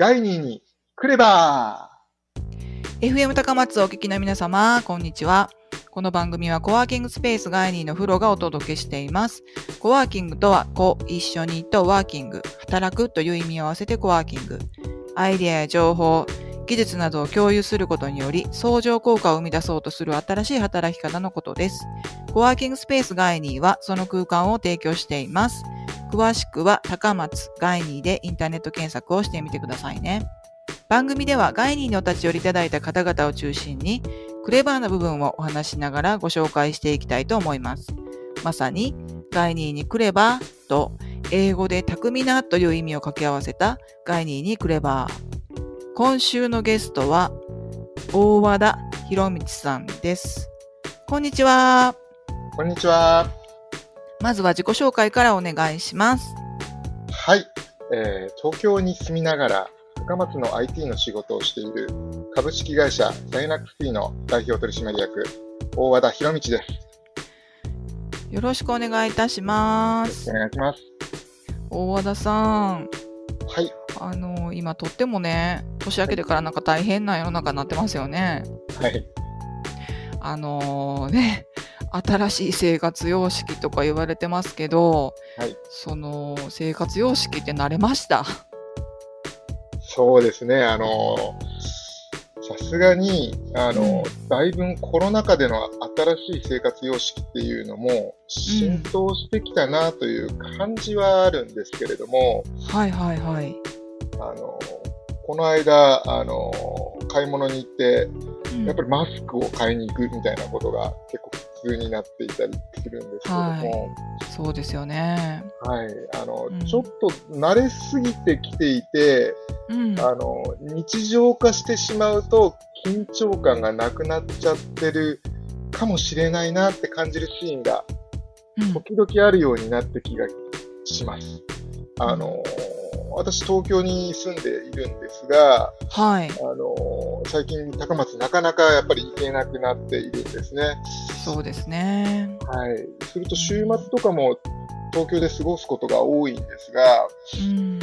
ガイニーに来れば FM 高松をお聞きの皆様、こんにちは。この番組はコワーキングスペースガイニーのフロがお届けしています。コワーキングとは、コ、一緒にとワーキング、働くという意味を合わせてコワーキング。アイデアや情報、技術などを共有することにより、相乗効果を生み出そうとする新しい働き方のことです。コワーキングスペースガイニーはその空間を提供しています。詳しくは高松ガイニーでインターネット検索をしてみてくださいね。番組ではガイニーにお立ち寄りいただいた方々を中心に、クレバーな部分をお話しながらご紹介していきたいと思います。まさに、ガイニーにクレバーと、英語で巧みなという意味を掛け合わせたガイニーにクレバー。今週のゲストは、大和田博道さんです。こんにちは。こんにちは。まずは自己紹介からお願いします。はい、えー東京に住みながら高松の IT の仕事をしている株式会社サイナックス T の代表取締役大和田博道です。よろしくお願いいたしますお。願いします。大和田さん。はい、あの、今とってもね、年明けてからなんか大変な世の中になってますよね。はい、あのね、新しい生活様式とか言われてますけど、はいその生活様式って慣れました？そうですね。あのさすがにあの、だいぶコロナ禍での新しい生活様式っていうのも浸透してきたなという感じはあるんですけれども、はいはいはい。あのこの間あの買い物に行ってうんやっぱりマスクを買いに行くみたいなことが結構普通になっていたりするんですけども、そうですよね。はい、あの、うんちょっと慣れすぎてきていて、うん。あの、日常化してしまうと緊張感がなくなっちゃってるかもしれないなって感じるシーンがうん時々あるようになって気がします。あの、私東京に住んでいるんですが、はい。あの最近高松なかなかやっぱり行けなくなっているんですね。そうですね。はい。すると週末とかも東京で過ごすことが多いんですが、うん。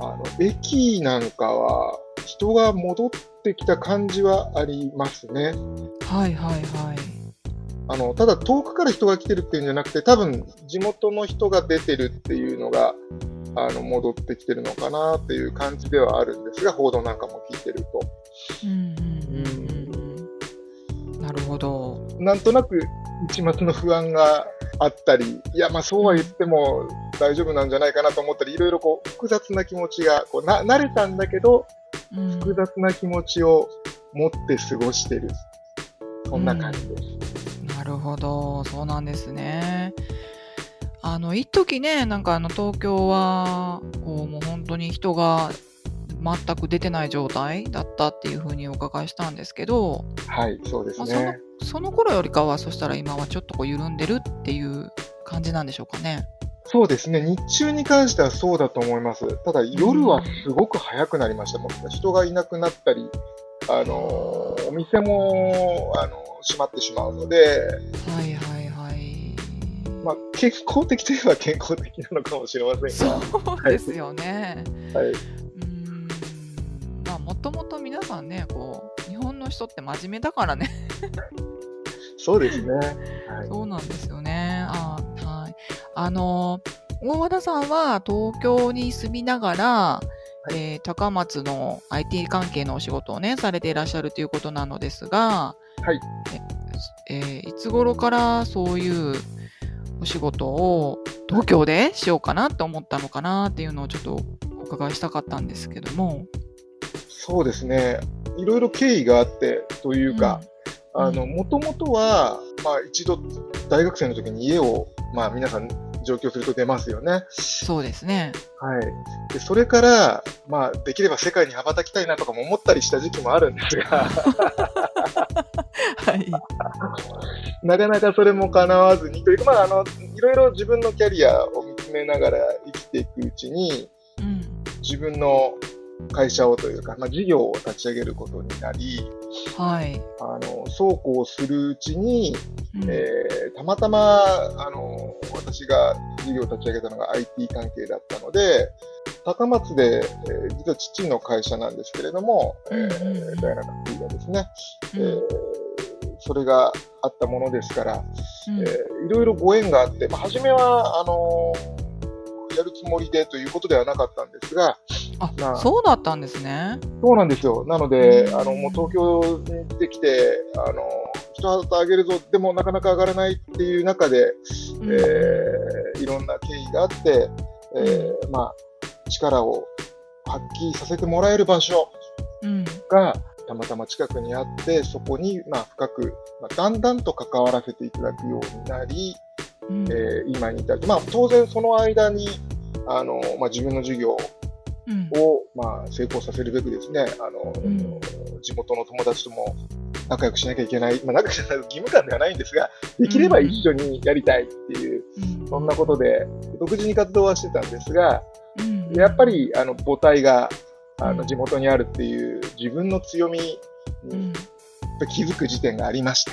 あの、駅なんかは人が戻ってきた感じはありますね。はいはいはい。あの、ただ遠くから人が来てるっていうんじゃなくて、多分地元の人が出てるっていうのが、あの、戻ってきてるのかなっていう感じではあるんですが、報道なんかも聞いてると。うんうんうんうんうん。なるほど。なんとなく一末の不安があったり、いや、まあそうは言っても大丈夫なんじゃないかなと思ったり、いろいろこう複雑な気持ちが、こうな慣れたんだけど、うん複雑な気持ちを持って過ごしてる。そんな感じです。なるほど、そうなんですね。あの、一時ね、なんかあの、東京は、こう、もう本当に人が全く出てない状態だったっていうふうにお伺いしたんですけど、はい、そうですまあ、そのね。、その頃よりかは、そしたら今はちょっとこう緩んでるっていう感じなんでしょうかね。そうですね。日中に関してはそうだと思います。ただ夜はすごく早くなりました。もう人がいなくなったり、あのーお店も、あのー閉まってしまうので、はいはいはい。まあ、健康的といえば健康的なのかもしれませんが。そうですよね。はい、うーん。まあ、もともと皆さんね、こう、日本の人って真面目だからね。そうですね。はい、そうなんですよね。あはい。あの、大和田さんは東京に住みながら、えー高松の IT 関係のお仕事をね、されていらっしゃるということなのですが、はい。えーいつ頃からそういうお仕事を東京でしようかなって思ったのかなっていうのをちょっとお伺いしたかったんですけども。そうですね。いろいろ経緯があってというか、あの、もともとは、まあ一度大学生の時に家を、まあ皆さん上京すると出ますよね。そうですね。はい。で、それから、まあできれば世界に羽ばたきたいなとかも思ったりした時期もあるんですが、はい。なかなかそれも叶わずにというか、まああの、いろいろ自分のキャリアを見つめながら生きていくうちに、うん。自分の会社をというか、まあ事業を立ち上げることになり、はい。あの、そうこうするうちに、うん。えーたまたま、あの、私が事業を立ち上げたのが IT 関係だったので、高松で、えー実は父の会社なんですけれども、えうんうんうん。ー、ダイナカッがですね、うん。えーそれがあったものですから、うん。えーいろいろご縁があって、まあ、初めはあのーやるつもりでということではなかったんですが、あまあそうだったんですね。そうなんですよ。なので、うんあの、もう東京に出てきて、あの、一旗あげるぞ、でもなかなか上がらないっていう中で、うんえーいろんな経緯があって、えーまあ、力を発揮させてもらえる場所うんがたまたま近くにあって、そこに、まあ、深く、まあ、だんだんと関わらせていただくようになり、うんえー今に至る。まあ、当然その間に、あの、まあ、自分の授業うんを、まあ、成功させるべくですね、あの、うん。地元の友達とも仲良くしなきゃいけない、まあ、仲良くしない義務感ではないんですが、できれば一緒にやりたいっていう、うん。そんなことで、独自に活動はしてたんですが、うん。やっぱり、あの、母体が、あの、うん。地元にあるっていう自分の強みうん。に気づく時点がありまして、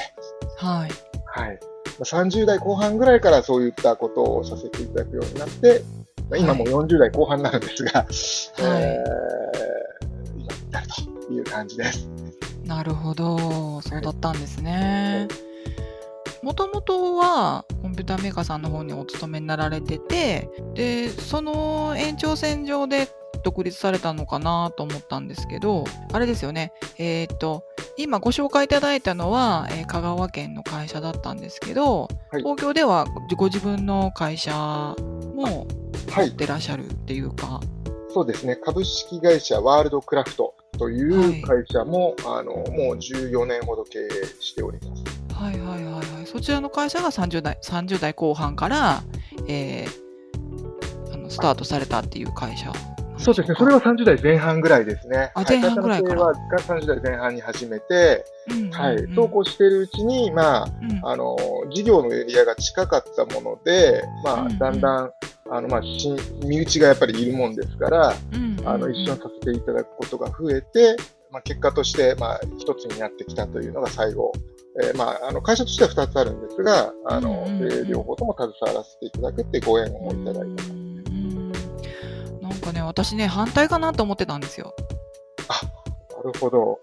はい。はい。まあ30代後半ぐらいからそういったことをさせていただくようになって、まあ今も40代後半なんですが、はい。えー今に至るという感じです。なるほど、そうだったんですね。もともとはコンピューターメーカーさんの方にお勤めになられてて、で、その延長線上で独立されたのかなと思ったんですけど、あれですよね、えっ、と、今ご紹介いただいたのは、えー香川県の会社だったんですけど、はい東京ではご自分の会社もはい持っ。てらっしゃるっていうか、そうですね。株式会社ワールドクラフトという会社も、あの、もう14年ほど経営しております。はいはいはいはい。そちらの会社が30代 ,30 代後半から、えーあのスタートされたっていう会社。そうですね。それは30代前半ぐらいですね。あ前半ぐらいからは会社の経営は30代前半に始めて、はい。そうこうしているうちに、まあ、うんあの、事業のエリアが近かったもので、まあ、だんだん、あの、まあ、新身内がやっぱりいるもんですから、あの、一緒にさせていただくことが増えて、まあ、結果として、まあ、一つになってきたというのが最後、えーまあ、あの、会社としては二つあるんですが、あの、両方とも携わらせていただくってご縁をいただいた。かね、私ね、反対かなと思ってたんですよ。なるほど。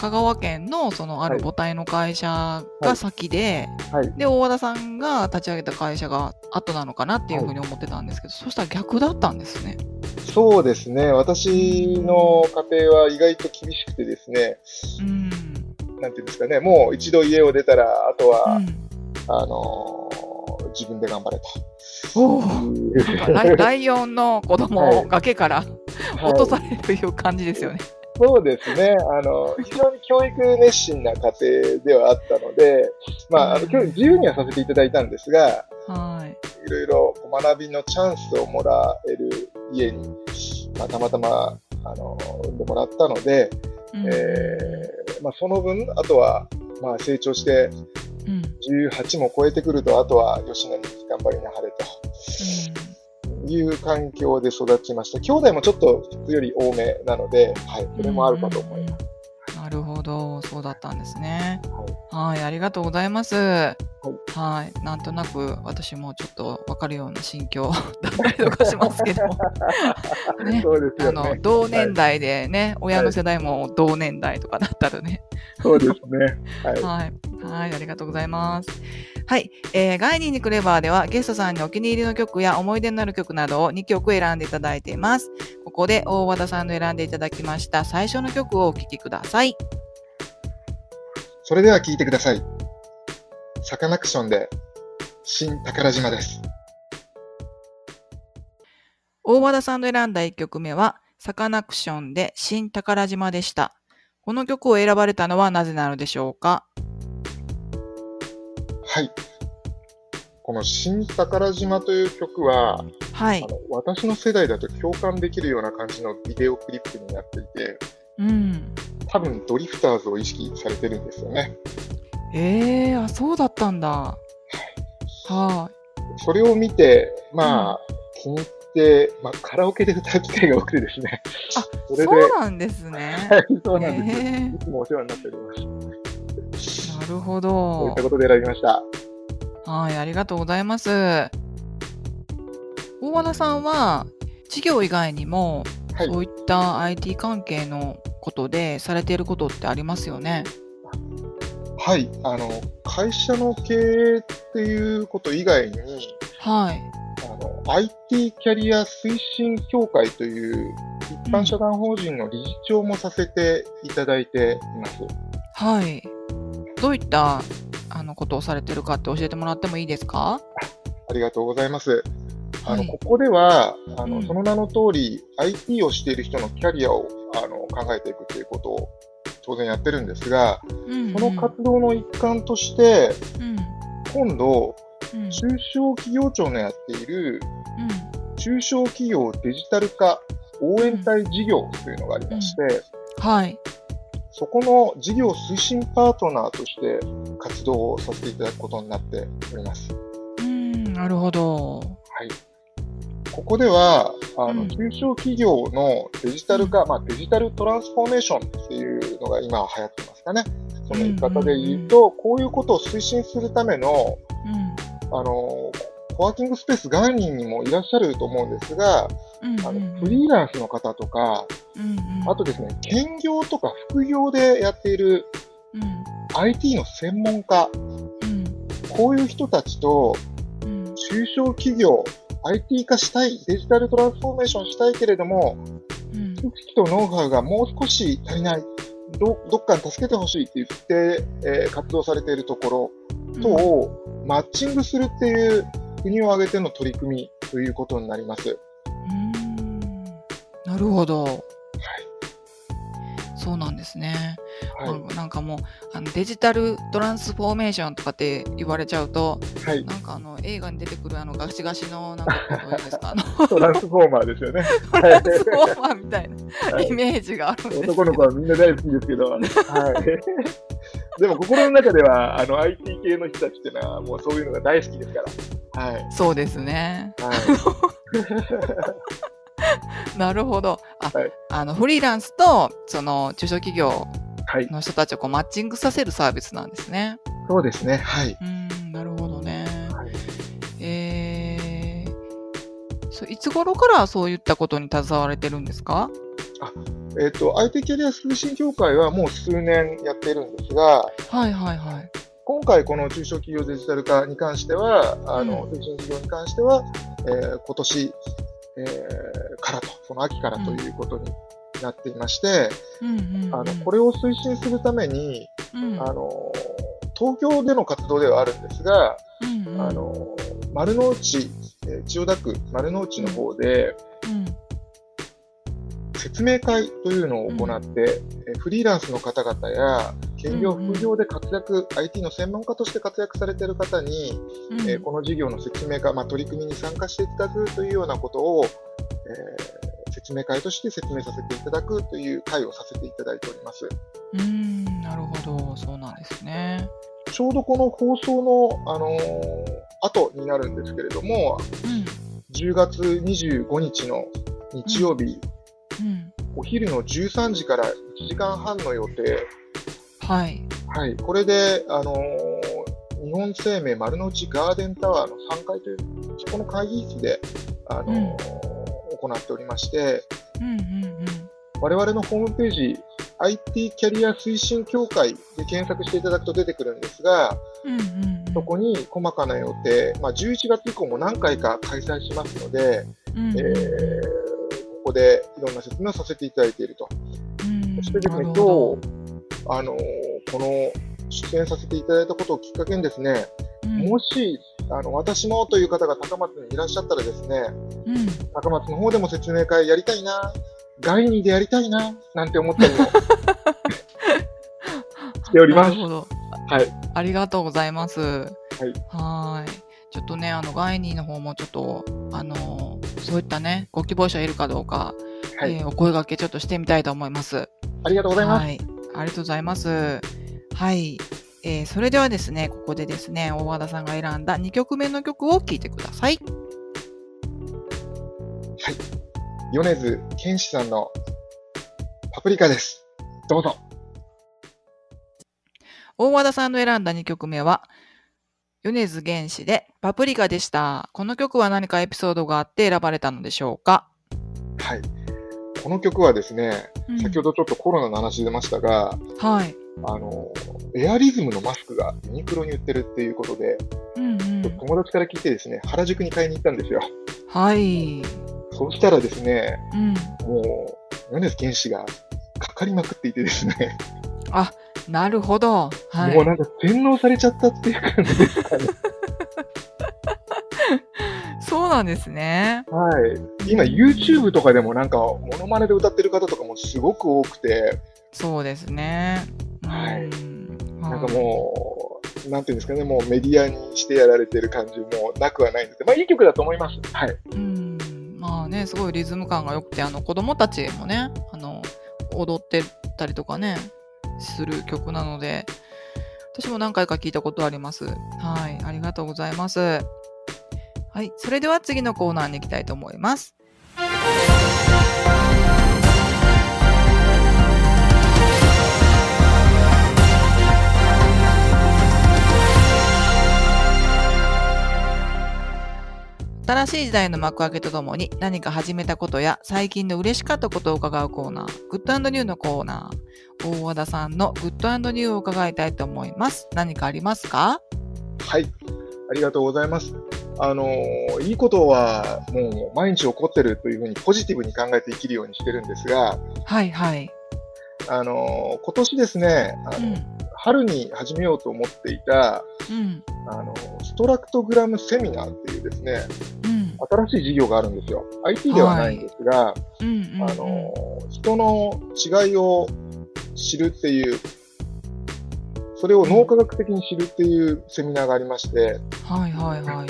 香川県のそのあるはい母体の会社が先で、はい。で、大和田さんが立ち上げた会社が後なのかなっていうふうに思ってたんですけど、そしたら逆だったんですね。そうですね。私の家庭は意外と厳しくてですね、うん。なんていうんですかね、もう一度家を出たら、あとは、うんあのー自分で頑張れおと ライオンの子供をはい。崖からはい。落とされるという感じですよね。そうですね。あの、非常に教育熱心な家庭ではあったので、まあ、あの、今日自由にはさせていただいたんですが、はい。いろいろ学びのチャンスをもらえる家に、まあ、たまたま、あの、産んでもらったので、うん。えーまあ、その分、あとは、まあ、成長して、うん。18も超えてくると、あとは吉野に頑張りなはれという環境で育ちました。兄弟もちょっと普通より多めなので、はい、それもあるかと思います。す。なるほど、そうだったんですね。はいはい、ありがとうございます。はい、なんとなく私もちょっとわかるような心境 だったりとかしますけど、ねそうですあの。同年代でね、親の世代も同年代とかだったらね、そうですね。はい。はい、はい、ありがとうございます。はい、えー、ガイニーにクレバーではゲストさんにお気に入りの曲や思い出になる曲などを2曲選んでいただいています。ここで大和田さんの選んでいただきました最初の曲をお聴きください。それでは聞いてください。サカナクションで、新宝島です。大和田さんの選んだ1曲目は、サカナクションで新宝島でした。この曲を選ばれたのはなぜなのでしょうか？はい。この新宝島という曲は、はいあ。の私の世代だと共感できるような感じのビデオクリップになっていて、うん。多分ドリフターズを意識されてるんですよね。えー、あ、そうだったんだ。はそれを見て、まあ、気に入って、まあ、カラオケで歌う機会が多くてですね。あそい。れで、そうなんですね。はい、そうなんです。へいつもお世話になっております。るほどそういった。ことで選びました。はい、ありがとうございます。大和田さんは、事業以外にも、はい。そういった IT 関係のことでされていることってありますよね？はい。あの、会社の経営っていうこと以外に、はい。あの、IT キャリア推進協会という一般社団法人の理事長もさせていただいています。はい。どういったあのことをされてるかって教えてもらってもいいですか？ありがとうございます。あの、はい。ここでは、あの、うん。その名の通り、IT をしている人のキャリアを、あの、考えていくということを当然やってるんですが、うんその活動の一環として、うん。今度、うん。うん中小企業庁のやっている、中小企業デジタル化応援隊事業というのがありまして、はい。そこの事業推進パートナーとして活動をさせていただくことになっております。うん、なるほど。はい。ここでは、あの、うん中小企業のデジタル化、まあ、デジタルトランスフォーメーションっていうのが今流行ってますかね。その言い方で言うと、こういうことを推進するための、あの、コワーキングスペース外人にもいらっしゃると思うんですが、うん。あうんの、フリーランスの方とか、うんうん。あとですね、兼業とか副業でやっているうん。IT の専門家、うんこういう人たちとうん中小企業、IT 化したい、デジタルトランスフォーメーションしたいけれども、うん知識とノウハウがもう少し足りない、どどっかに助けてほしいって言って、えー活動されているところとをマッチングするっていう国を挙げての取り組みということになります。うん。なるほど。はい。そうなんですね。はい。なんかもうあのデジタルトランスフォーメーションとかって言われちゃうとはい。なんかあの映画に出てくるあのガシガシのなんかどういうんですかあの トランスフォーマーですよね。トランスフォーマーみたいなはいイメージがあるんですけど男の子はみんな大好きですけど、はい。でも心の中では、あの、IT 系の人たちっていうのは、もうそういうのが大好きですから。はい。そうですね。はい。なるほど。あ、はいあのフリーランスとその中小企業はい。の人たちをこうマッチングさせるサービスなんですね。そうですね。はい。うーん、なるほどね。はいえー、そういつ頃からそういったことに携われてるんですか？えっ、と、IT キャリア推進協会はもう数年やっているんですが、はいはいはい。今回この中小企業デジタル化に関しては、あの、う推進事業に関しては、えー今年、えーからと、その秋からということになっていまして、うんうん、うん。あの、これを推進するために、うん、あの、東京での活動ではあるんですが、うんうん、あの、丸の内、えー千代田区丸の内の方で、うん、説明会というのを行って、えーフリーランスの方々や、兼業、うんうん副業で活躍、IT の専門家として活躍されている方に、うんえーこの事業の説明会、まあ、取り組みに参加していただくというようなことを、えー説明会として説明させていただくという会をさせていただいております。うーん、なるほど。そうなんですね。ちょうどこの放送の、あのー後になるんですけれども、うん、10月25日の日曜日、うん。お昼の13時から1時間半の予定、はい。はい、これで、あのー日本生命丸の内ガーデンタワーの3階という、そこの会議室で、あのー行っておりまして、うん、うん、うん。我々のホームページ、IT キャリア推進協会で検索していただくと出てくるんですが、うん、うん。そこに細かな予定、まあ、11月以降も何回か開催しますので、うん、えーここでいろんな説明をさせていただいていると。うんそしてですね、今日、あのーこの出演させていただいたことをきっかけにですね、どうんもし、あの、私もという方が高松にいらっしゃったらですね、うん、高松の方でも説明会やりたいな、外にでやりたいな、なんて思ったりも しておりますなる。ほど。はい。ありがとうございます。はい。ちょっとね、あの、ガイニーの方もちょっと、あの、そういったね、ご希望者いるかどうか、はい。えーお声掛けちょっとしてみたいと思います。ありがとうございます。はい。ありがとうございます。はい。えーそれではですね、ここでですね、大和田さんが選んだ2曲目の曲を聴いてください。米津玄師さんのパプリカです。どうぞ。大和田さんの選んだ2曲目は、米津玄師でパプリカでした。この曲は何かエピソードがあって選ばれたのでしょうか？はい。この曲はですね、うん先ほどちょっとコロナの話出ましたが、はい。あの、エアリズムのマスクがユニクロに売ってるっていうことで、うんうん。友達から聞いてですね、原宿に買いに行ったんですよ。はい。そうしたらですね、うん。もう、米津玄師がかかりまくっていてですね、あ、なるほど。はい。もうなんか洗脳されちゃったっていう感じですかね。そうなんですね。はい。今 YouTube とかでもなんか、モノマネで歌ってる方とかもすごく多くて、そうですね。はいうんなんかもう、なんていうんですかね、もうメディアにしてやられてる感じもなくはないんですけど、まあいい曲だと思います。はい。うん。まあね、すごいリズム感が良くて、あの子供たちもね、あの、踊ってたりとかね、する曲なので、私も何回か聞いたことあります。はい。ありがとうございます。はい。それでは次のコーナーに行きたいと思います。新しい時代の幕開けとともに何か始めたことや最近の嬉しかったことを伺うコーナー、グッドニューのコーナー、大和田さんのグッドニューを伺いたいと思います。何かありますか？はい。ありがとうございます。あのーいいことはもう毎日起こってるというふうにポジティブに考えて生きるようにしてるんですが、はいはい。あのー今年ですね、あのうん。春に始めようと思っていた、うん。あのストラクトグラムセミナーっていうですね、うん。新しい事業があるんですよ。IT ではないんですが。あの人の違いを知るっていう、それを脳科学的に知るっていうセミナーがありまして、はいはいはい。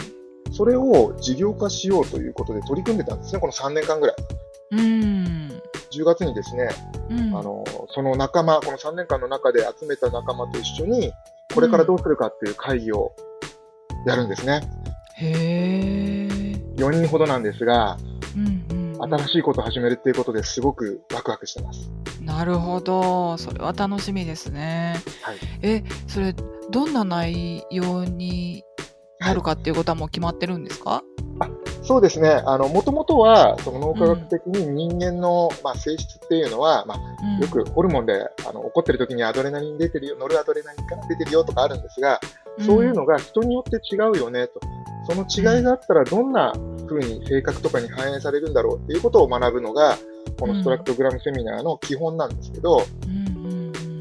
それを事業化しようということで取り組んでたんですね、この3年間ぐらい。うん。10月にですね、うん。あのその仲間、この3年間の中で集めた仲間と一緒に、これからどうするかっていう会議をやるんですね。へー。4人ほどなんですが、うんうん。新しいことを始めるっていうことですごくワクワクしてます。なるほど。それは楽しみですね。はい。え、それ、どんな内容になるかっていうことはもう決まってるんですか、そうですね。あの、もともとは、その脳科学的に人間の、まあ、性質っていうのは、まあ、うん、よくホルモンで、あの、怒ってる時にアドレナリン出てるよ、ノルアドレナリンから出てるよとかあるんですが、そういうのが人によって違うよねと。その違いがあったらどんな風に性格とかに反映されるんだろうっていうことを学ぶのが、このストラクトグラムセミナーの基本なんですけど、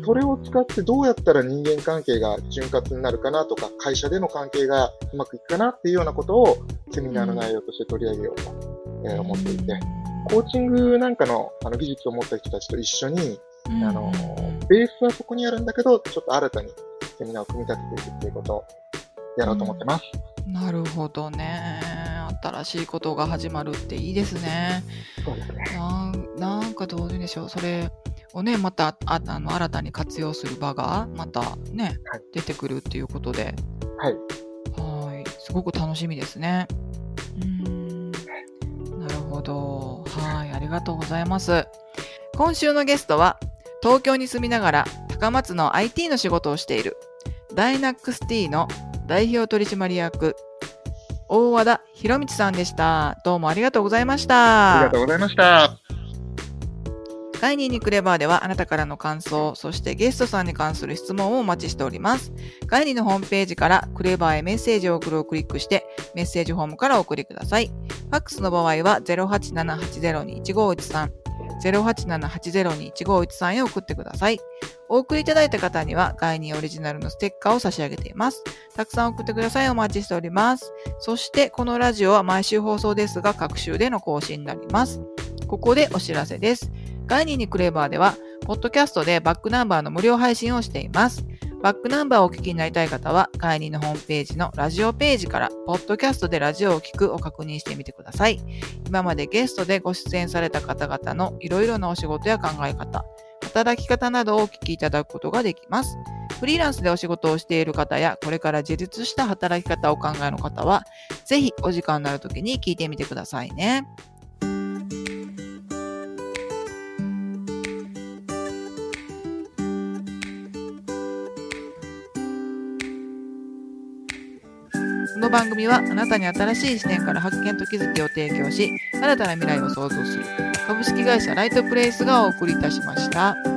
それを使ってどうやったら人間関係が潤滑になるかなとか、会社での関係がうまくいくかなっていうようなことをセミナーの内容として取り上げようと、えー思っていて、コーチングなんかのあの技術を持った人たちと一緒に、うん。あの、ベースはそこにあるんだけど、ちょっと新たにセミナーを組み立てていくっていうことをやろうと思ってます。なるほどね。新しいことが始まるっていいですね。そうですね。なんなんかどういうんでしょう。それをね、またああの新たに活用する場がまたね、はい出てくるっていうことで、はい。はい、すごく楽しみですね。うーん、なるほど。はい、ありがとうございます。今週のゲストは、東京に住みながら高松の IT の仕事をしている、ダイナックス T の代表取締役、大和田博道さんでした。どうもありがとうございました。ありがとうございました。ガイニーにクレバーではあなたからの感想、そしてゲストさんに関する質問をお待ちしております。ガイニーのホームページからクレバーへメッセージを送るをクリックしてメッセージフォームからお送りください。ファックスの場合は087-802-1513 087-802-1513へ送ってください。お送りいただいた方にはガイニーオリジナルのステッカーを差し上げています。たくさん送ってください。お待ちしております。そしてこのラジオは毎週放送ですが各週での更新になります。ここでお知らせです。ガイニーにクレバーでは、ポッドキャストでバックナンバーの無料配信をしています。バックナンバーをお聞きになりたい方は、ガイニーのホームページのラジオページから、ポッドキャストでラジオを聞くを確認してみてください。今までゲストでご出演された方々のいろいろなお仕事や考え方、働き方などをお聞きいただくことができます。フリーランスでお仕事をしている方や、これから自立した働き方をお考えの方は、ぜひお時間のある時に聞いてみてくださいね。の番組はあなたに新しい視点から発見と気づきを提供し、新たな未来を創造する株式会社ライトプレイスがお送りいたしました。